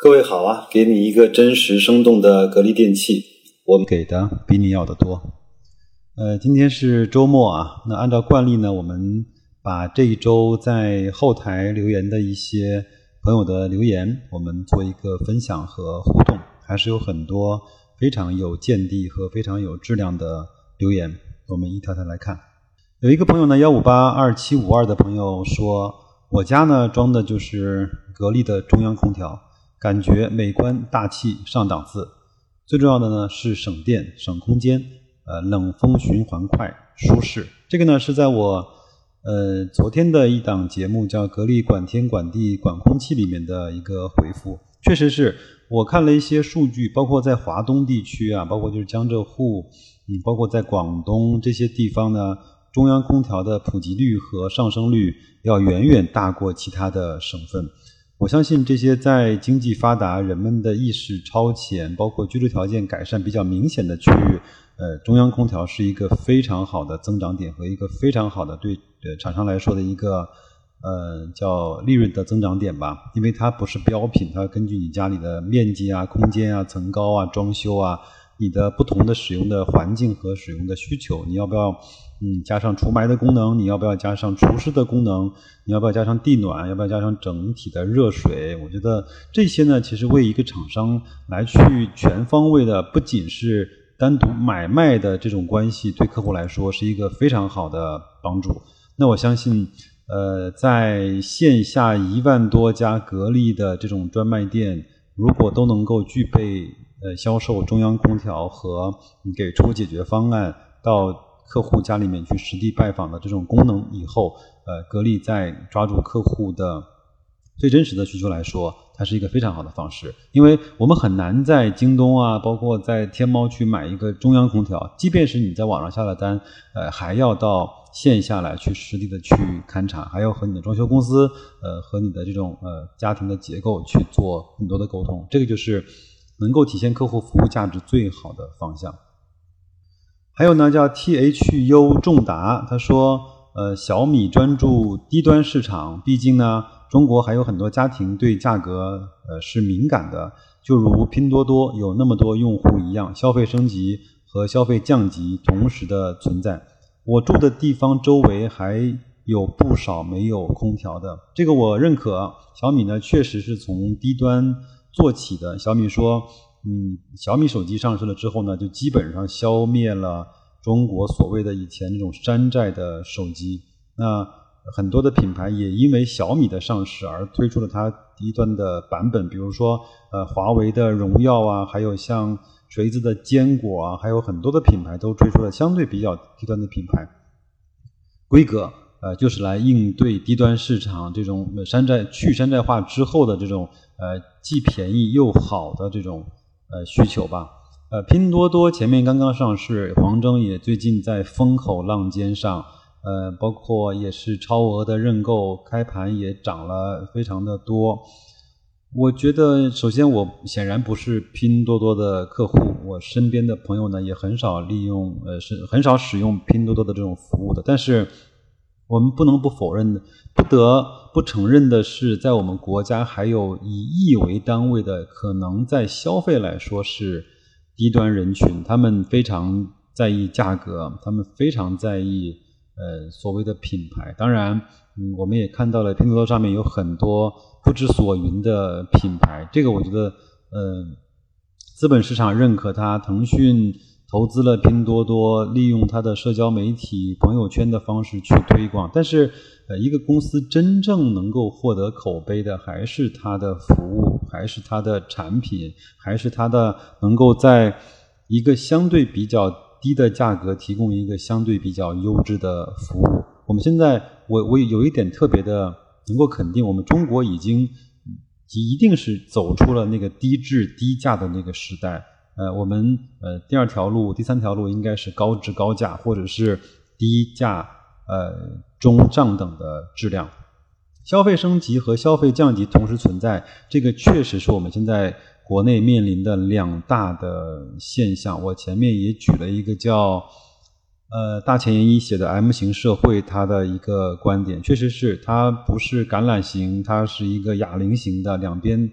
各位好啊，给你一个真实生动的格力电器，我们给的比你要的多。呃，今天是周末啊，那按照惯例呢，我们把这一周在后台留言的一些朋友的留言，我们做一个分享和互动，还是有很多非常有见地和非常有质量的留言，我们一条条来看。有一个朋友呢，幺五八二七五二的朋友说，我家呢装的就是格力的中央空调。感觉美观大气上档次，最重要的呢是省电省空间，呃冷风循环快舒适。这个呢是在我呃昨天的一档节目叫《格力管天管地管空气》里面的一个回复。确实是我看了一些数据，包括在华东地区啊，包括就是江浙沪，嗯，包括在广东这些地方呢，中央空调的普及率和上升率要远远大过其他的省份。我相信这些在经济发达、人们的意识超前、包括居住条件改善比较明显的区域，呃，中央空调是一个非常好的增长点和一个非常好的对呃厂商来说的一个呃叫利润的增长点吧。因为它不是标品，它根据你家里的面积啊、空间啊、层高啊、装修啊。你的不同的使用的环境和使用的需求，你要不要嗯加上除霾的功能？你要不要加上除湿的功能？你要不要加上地暖？要不要加上整体的热水？我觉得这些呢，其实为一个厂商来去全方位的，不仅是单独买卖的这种关系，对客户来说是一个非常好的帮助。那我相信，呃，在线下一万多家格力的这种专卖店，如果都能够具备。呃，销售中央空调和给出解决方案到客户家里面去实地拜访的这种功能以后，呃，格力在抓住客户的最真实的需求来说，它是一个非常好的方式。因为我们很难在京东啊，包括在天猫去买一个中央空调，即便是你在网上下了单，呃，还要到线下来去实地的去勘察，还要和你的装修公司，呃，和你的这种呃家庭的结构去做很多的沟通。这个就是。能够体现客户服务价值最好的方向。还有呢，叫 T H U 重达，他说，呃，小米专注低端市场，毕竟呢，中国还有很多家庭对价格呃是敏感的，就如拼多多有那么多用户一样，消费升级和消费降级同时的存在。我住的地方周围还有不少没有空调的，这个我认可。小米呢，确实是从低端。做起的小米说，嗯，小米手机上市了之后呢，就基本上消灭了中国所谓的以前那种山寨的手机。那很多的品牌也因为小米的上市而推出了它低端的版本，比如说呃华为的荣耀啊，还有像锤子的坚果啊，还有很多的品牌都推出了相对比较低端的品牌规格。呃，就是来应对低端市场这种山寨去山寨化之后的这种呃既便宜又好的这种呃需求吧。呃，拼多多前面刚刚上市，黄峥也最近在风口浪尖上，呃，包括也是超额的认购，开盘也涨了非常的多。我觉得，首先我显然不是拼多多的客户，我身边的朋友呢也很少利用，呃，是很少使用拼多多的这种服务的，但是。我们不能不否认的，不得不承认的是，在我们国家还有以亿为单位的可能在消费来说是低端人群，他们非常在意价格，他们非常在意呃所谓的品牌。当然，嗯，我们也看到了拼多多上面有很多不知所云的品牌，这个我觉得，呃，资本市场认可它，腾讯。投资了拼多多，利用它的社交媒体、朋友圈的方式去推广。但是，呃，一个公司真正能够获得口碑的，还是它的服务，还是它的产品，还是它的能够在一个相对比较低的价格提供一个相对比较优质的服务。我们现在，我我有一点特别的能够肯定，我们中国已经一定是走出了那个低质低价的那个时代。呃，我们呃第二条路、第三条路应该是高质高价，或者是低价呃中上等的质量。消费升级和消费降级同时存在，这个确实是我们现在国内面临的两大的现象。我前面也举了一个叫呃大前研一写的《M 型社会》它的一个观点，确实是它不是橄榄型，它是一个哑铃型的两边。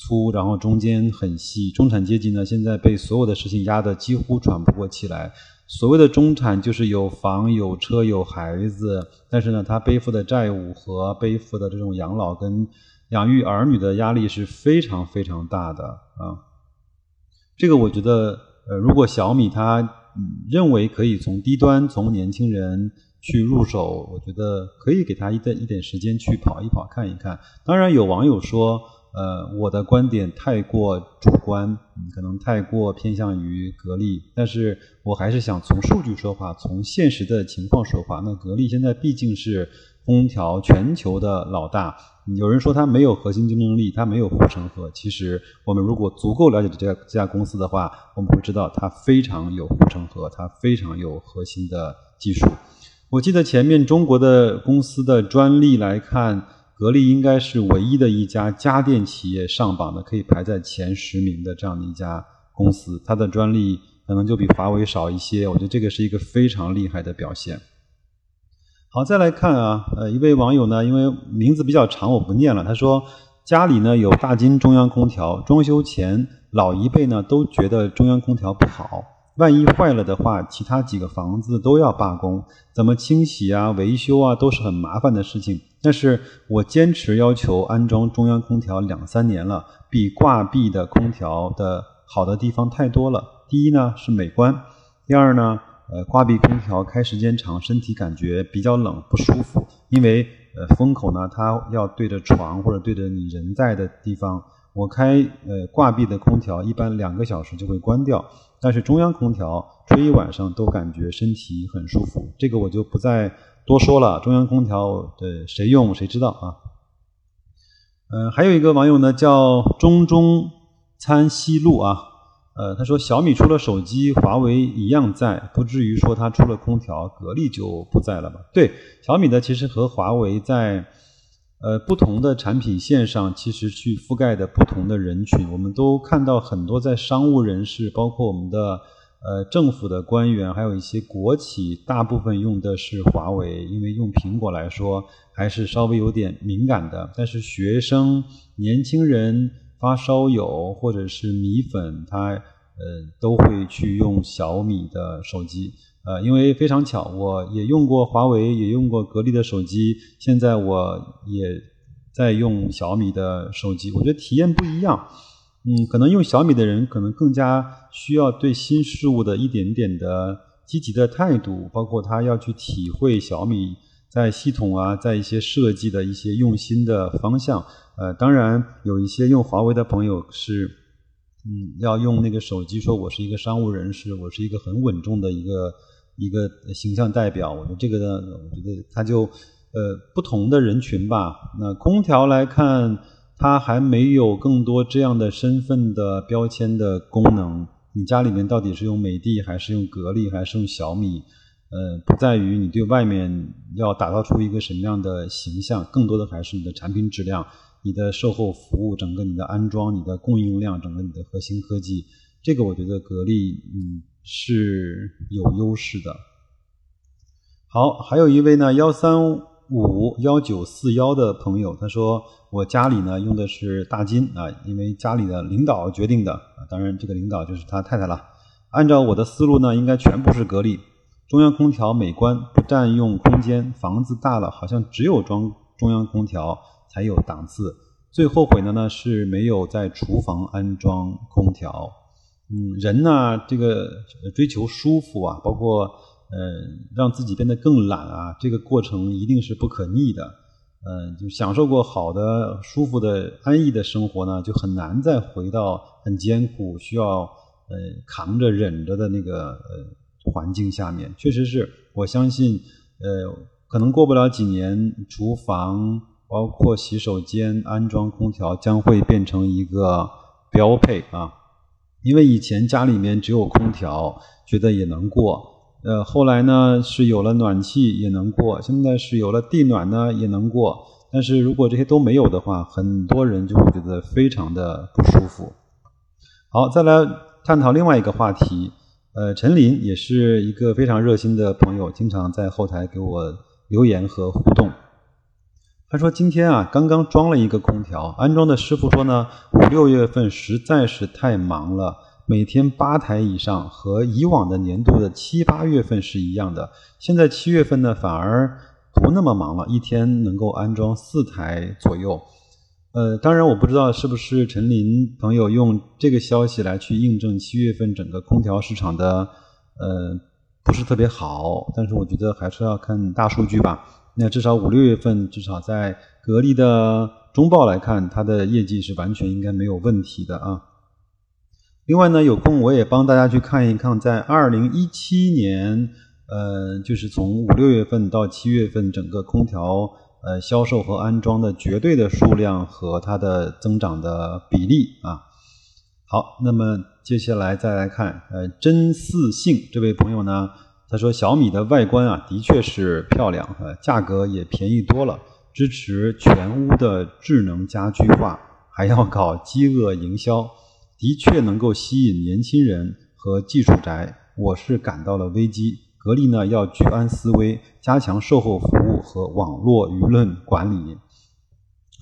粗，然后中间很细。中产阶级呢，现在被所有的事情压得几乎喘不过气来。所谓的中产，就是有房有车有孩子，但是呢，他背负的债务和背负的这种养老跟养育儿女的压力是非常非常大的啊。这个我觉得，呃，如果小米它认为可以从低端从年轻人去入手，我觉得可以给他一点一点时间去跑一跑看一看。当然，有网友说。呃，我的观点太过主观，可能太过偏向于格力，但是我还是想从数据说话，从现实的情况说话。那格力现在毕竟是空调全球的老大，有人说它没有核心竞争力，它没有护城河。其实我们如果足够了解这家这家公司的话，我们会知道它非常有护城河，它非常有核心的技术。我记得前面中国的公司的专利来看。格力应该是唯一的一家家电企业上榜的，可以排在前十名的这样的一家公司。它的专利可能就比华为少一些，我觉得这个是一个非常厉害的表现。好，再来看啊，呃，一位网友呢，因为名字比较长，我不念了。他说家里呢有大金中央空调，装修前老一辈呢都觉得中央空调不好。万一坏了的话，其他几个房子都要罢工，怎么清洗啊、维修啊，都是很麻烦的事情。但是我坚持要求安装中央空调两三年了，比挂壁的空调的好的地方太多了。第一呢是美观，第二呢，呃，挂壁空调开时间长，身体感觉比较冷不舒服，因为呃风口呢它要对着床或者对着你人在的地方。我开呃挂壁的空调，一般两个小时就会关掉。但是中央空调吹一晚上都感觉身体很舒服，这个我就不再多说了。中央空调的谁用谁知道啊？嗯，还有一个网友呢叫中中参西路啊，呃，他说小米出了手机，华为一样在，不至于说它出了空调，格力就不在了吧？对，小米呢其实和华为在。呃，不同的产品线上，其实去覆盖的不同的人群，我们都看到很多在商务人士，包括我们的呃政府的官员，还有一些国企，大部分用的是华为，因为用苹果来说还是稍微有点敏感的。但是学生、年轻人、发烧友或者是米粉，他呃都会去用小米的手机。呃，因为非常巧，我也用过华为，也用过格力的手机，现在我也在用小米的手机。我觉得体验不一样。嗯，可能用小米的人可能更加需要对新事物的一点点的积极的态度，包括他要去体会小米在系统啊，在一些设计的一些用心的方向。呃，当然有一些用华为的朋友是。嗯，要用那个手机说，我是一个商务人士，我是一个很稳重的一个一个形象代表。我觉得这个呢，我觉得它就呃不同的人群吧。那空调来看，它还没有更多这样的身份的标签的功能。你家里面到底是用美的还是用格力还是用小米？呃，不在于你对外面要打造出一个什么样的形象，更多的还是你的产品质量。你的售后服务，整个你的安装，你的供应量，整个你的核心科技，这个我觉得格力嗯是有优势的。好，还有一位呢幺三五幺九四幺的朋友，他说我家里呢用的是大金啊，因为家里的领导决定的啊，当然这个领导就是他太太了。按照我的思路呢，应该全部是格力，中央空调美观，不占用空间，房子大了好像只有装中央空调。才有档次。最后悔的呢是没有在厨房安装空调。嗯，人呢这个追求舒服啊，包括呃让自己变得更懒啊，这个过程一定是不可逆的。嗯，就享受过好的、舒服的、安逸的生活呢，就很难再回到很艰苦、需要呃扛着忍着的那个呃环境下面。确实是我相信，呃，可能过不了几年，厨房。包括洗手间安装空调将会变成一个标配啊，因为以前家里面只有空调，觉得也能过，呃，后来呢是有了暖气也能过，现在是有了地暖呢也能过，但是如果这些都没有的话，很多人就会觉得非常的不舒服。好，再来探讨另外一个话题，呃，陈林也是一个非常热心的朋友，经常在后台给我留言和互动。他说今天啊刚刚装了一个空调，安装的师傅说呢五六月份实在是太忙了，每天八台以上，和以往的年度的七八月份是一样的。现在七月份呢反而不那么忙了，一天能够安装四台左右。呃，当然我不知道是不是陈林朋友用这个消息来去印证七月份整个空调市场的呃不是特别好，但是我觉得还是要看大数据吧。那至少五六月份，至少在格力的中报来看，它的业绩是完全应该没有问题的啊。另外呢，有空我也帮大家去看一看，在二零一七年，呃，就是从五六月份到七月份，整个空调。呃，销售和安装的绝对的数量和它的增长的比例啊。好，那么接下来再来看，呃，真四性这位朋友呢，他说小米的外观啊，的确是漂亮，呃，价格也便宜多了，支持全屋的智能家居化，还要搞饥饿营销，的确能够吸引年轻人和技术宅，我是感到了危机。格力呢要居安思危，加强售后服务和网络舆论管理。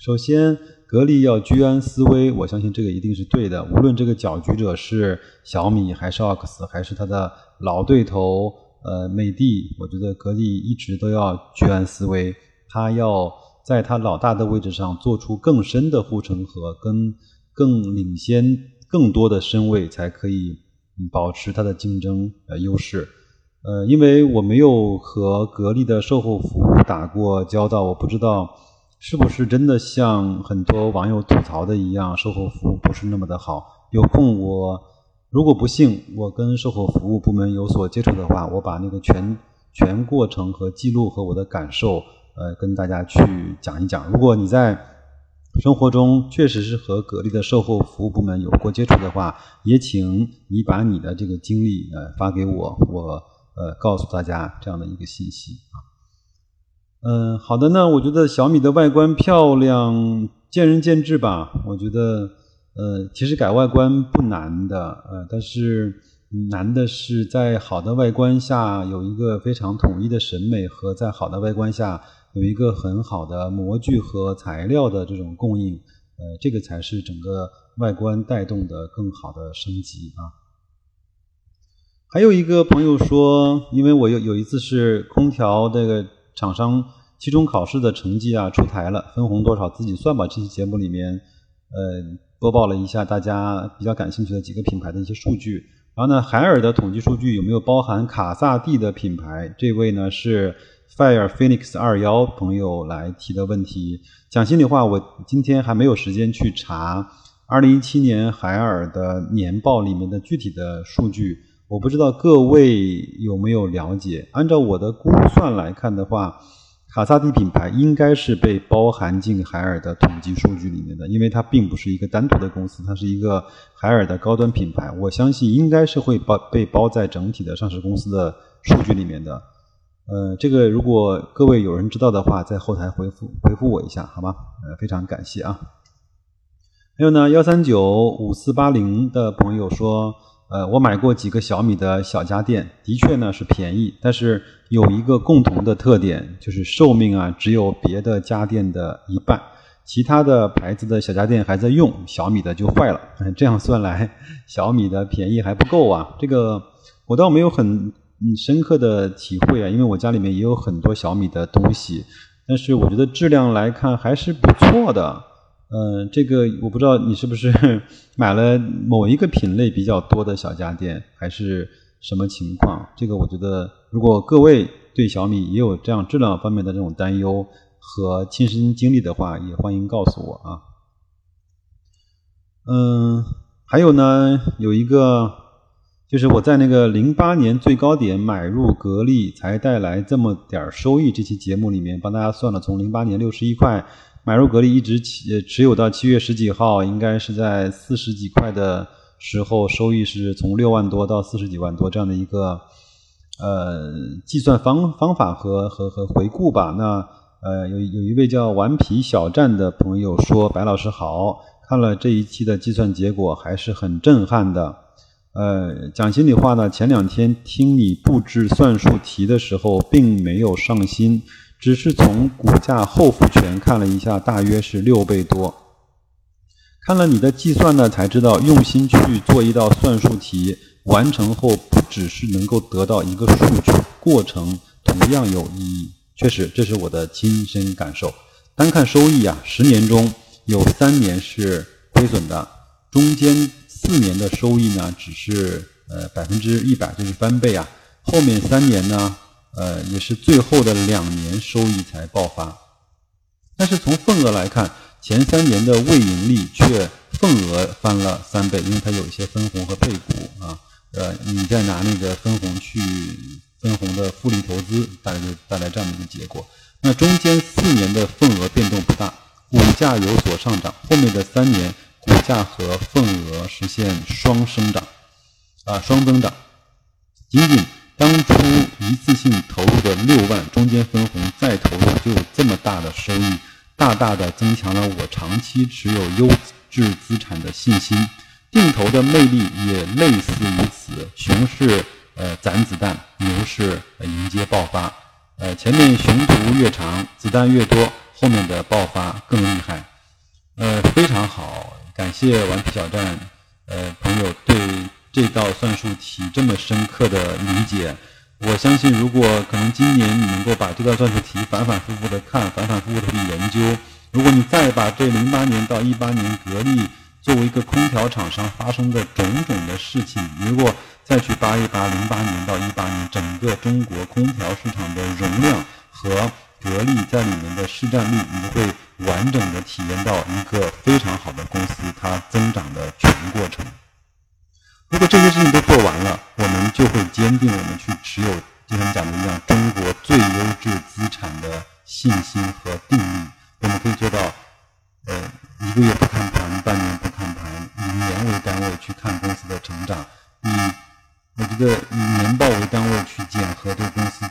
首先，格力要居安思危，我相信这个一定是对的。无论这个搅局者是小米还是奥克斯，还是它的老对头呃美的，我觉得格力一直都要居安思危。它要在它老大的位置上做出更深的护城河，跟更领先更多的身位，才可以保持它的竞争呃优势。呃，因为我没有和格力的售后服务打过交道，我不知道是不是真的像很多网友吐槽的一样，售后服务不是那么的好。有空我如果不幸我跟售后服务部门有所接触的话，我把那个全全过程和记录和我的感受，呃，跟大家去讲一讲。如果你在生活中确实是和格力的售后服务部门有过接触的话，也请你把你的这个经历呃发给我，我。呃，告诉大家这样的一个信息啊，嗯，好的呢，我觉得小米的外观漂亮，见仁见智吧。我觉得，呃，其实改外观不难的，呃，但是难的是在好的外观下有一个非常统一的审美，和在好的外观下有一个很好的模具和材料的这种供应，呃，这个才是整个外观带动的更好的升级啊。还有一个朋友说，因为我有有一次是空调这个厂商期中考试的成绩啊出台了，分红多少自己算吧。这期节目里面，呃，播报了一下大家比较感兴趣的几个品牌的一些数据。然后呢，海尔的统计数据有没有包含卡萨帝的品牌？这位呢是 Fire Phoenix 二幺朋友来提的问题。讲心里话，我今天还没有时间去查二零一七年海尔的年报里面的具体的数据。我不知道各位有没有了解？按照我的估算来看的话，卡萨帝品牌应该是被包含进海尔的统计数据里面的，因为它并不是一个单独的公司，它是一个海尔的高端品牌。我相信应该是会包被包在整体的上市公司的数据里面的。呃，这个如果各位有人知道的话，在后台回复回复我一下，好吗？呃，非常感谢啊。还有呢，幺三九五四八零的朋友说。呃，我买过几个小米的小家电，的确呢是便宜，但是有一个共同的特点，就是寿命啊只有别的家电的一半，其他的牌子的小家电还在用，小米的就坏了。嗯，这样算来，小米的便宜还不够啊。这个我倒没有很深刻的体会啊，因为我家里面也有很多小米的东西，但是我觉得质量来看还是不错的。嗯，这个我不知道你是不是 买了某一个品类比较多的小家电，还是什么情况？这个我觉得，如果各位对小米也有这样质量方面的这种担忧和亲身经历的话，也欢迎告诉我啊。嗯，还有呢，有一个就是我在那个零八年最高点买入格力才带来这么点收益这期节目里面，帮大家算了，从零八年六十一块。买入格力一直持持有到七月十几号，应该是在四十几块的时候，收益是从六万多到四十几万多这样的一个呃计算方方法和和和回顾吧。那呃有有一位叫顽皮小站的朋友说：“白老师好，看了这一期的计算结果还是很震撼的。呃，讲心里话呢，前两天听你布置算术题的时候，并没有上心。”只是从股价后复权看了一下，大约是六倍多。看了你的计算呢，才知道用心去做一道算术题，完成后不只是能够得到一个数据，过程同样有意义。确实，这是我的亲身感受。单看收益啊，十年中有三年是亏损的，中间四年的收益呢，只是呃百分之一百，就是翻倍啊。后面三年呢，呃，也是最后的两年收益才爆发。但是从份额来看，前三年的未盈利却份额翻了三倍，因为它有一些分红和配股啊。呃，你再拿那个分红去。分红的复利投资，大概就带来这样的一个结果。那中间四年的份额变动不大，股价有所上涨。后面的三年，股价和份额实现双生长，啊，双增长。仅仅当初一次性投入的六万，中间分红再投入，就有这么大的收益，大大的增强了我长期持有优质资产的信心。定投的魅力也类似于此，熊市。呃，攒子弹，牛市迎接爆发。呃，前面熊图越长，子弹越多，后面的爆发更厉害。呃，非常好，感谢顽皮小站呃朋友对这道算术题这么深刻的理解。我相信，如果可能，今年你能够把这道算术题反反复复的看，反反复复的去研究，如果你再把这零八年到一八年格力作为一个空调厂商发生的种种的事情，如果再去扒一扒零八年到一八年整个中国空调市场的容量和格力在里面的市占率，你会完整的体验到一个非常好的公司它增长的全过程。如果这些事情都做完了，我们就会坚定我们去持有就像讲的一样中国最优质资产的信心和定力。我们可以做到，呃，一个月不看盘，半年不看盘，以年为单位去看公司的成长，以。我觉得以年报为单位去检核这个公司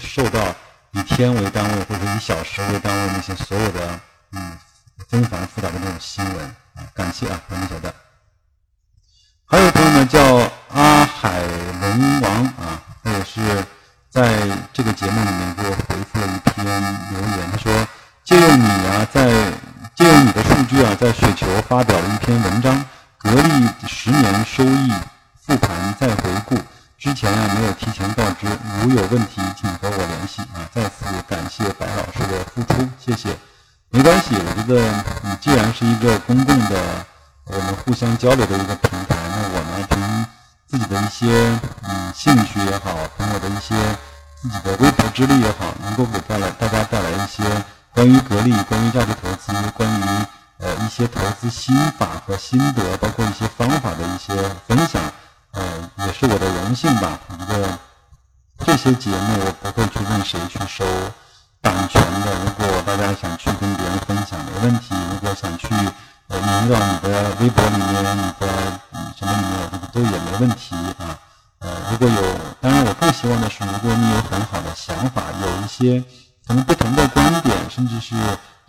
受到以天为单位或者以小时为单位那些所有的嗯纷繁复杂的那种新闻啊。感谢啊，欢迎小戴。还有朋友呢叫阿海龙王啊，他也是在这个节目里面给我回复了一篇留言，他说借用你啊，在借用你的数据啊，在雪球发表了一篇文章，格力十年收益。复盘再回顾，之前啊没有提前告知，如有问题请和我联系啊！再次感谢白老师的付出，谢谢。没关系，我觉得你既然是一个公共的，我们互相交流的一个平台，那我呢凭自己的一些嗯兴趣也好，凭我的一些自己的微薄之力也好，能够给带来大家带来一些关于格力、关于价值投资、关于呃一些投资心法和心得，包括一些方法的一些分享。呃，也是我的荣幸吧。我觉得这些节目我不会去问谁去收版权的。如果大家想去跟别人分享，没问题。如果想去呃引到你的微博里面、你的什么里面，这个都也没问题啊。呃，如果有，当然我更希望的是，如果你有很好的想法，有一些可能不同的观点，甚至是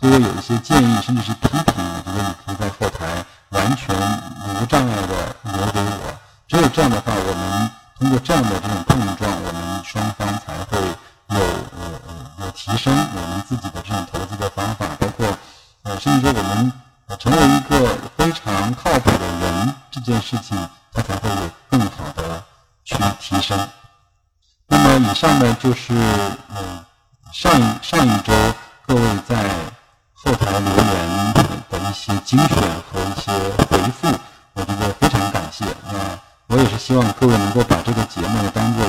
对我有一些建议，甚至是批评，我觉得你可以在后台完全无障碍。这样的话，我们通过这样的这种碰撞，我们双方才会有呃呃有提升我们自己的这种投资的方法，包括呃甚至说我们成为一个非常靠谱的人，这件事情它才会有更好的去提升。那么以上呢就是嗯上一上一周各位在后台留言的一些精选和一些回复，希望各位能够把这个节目当做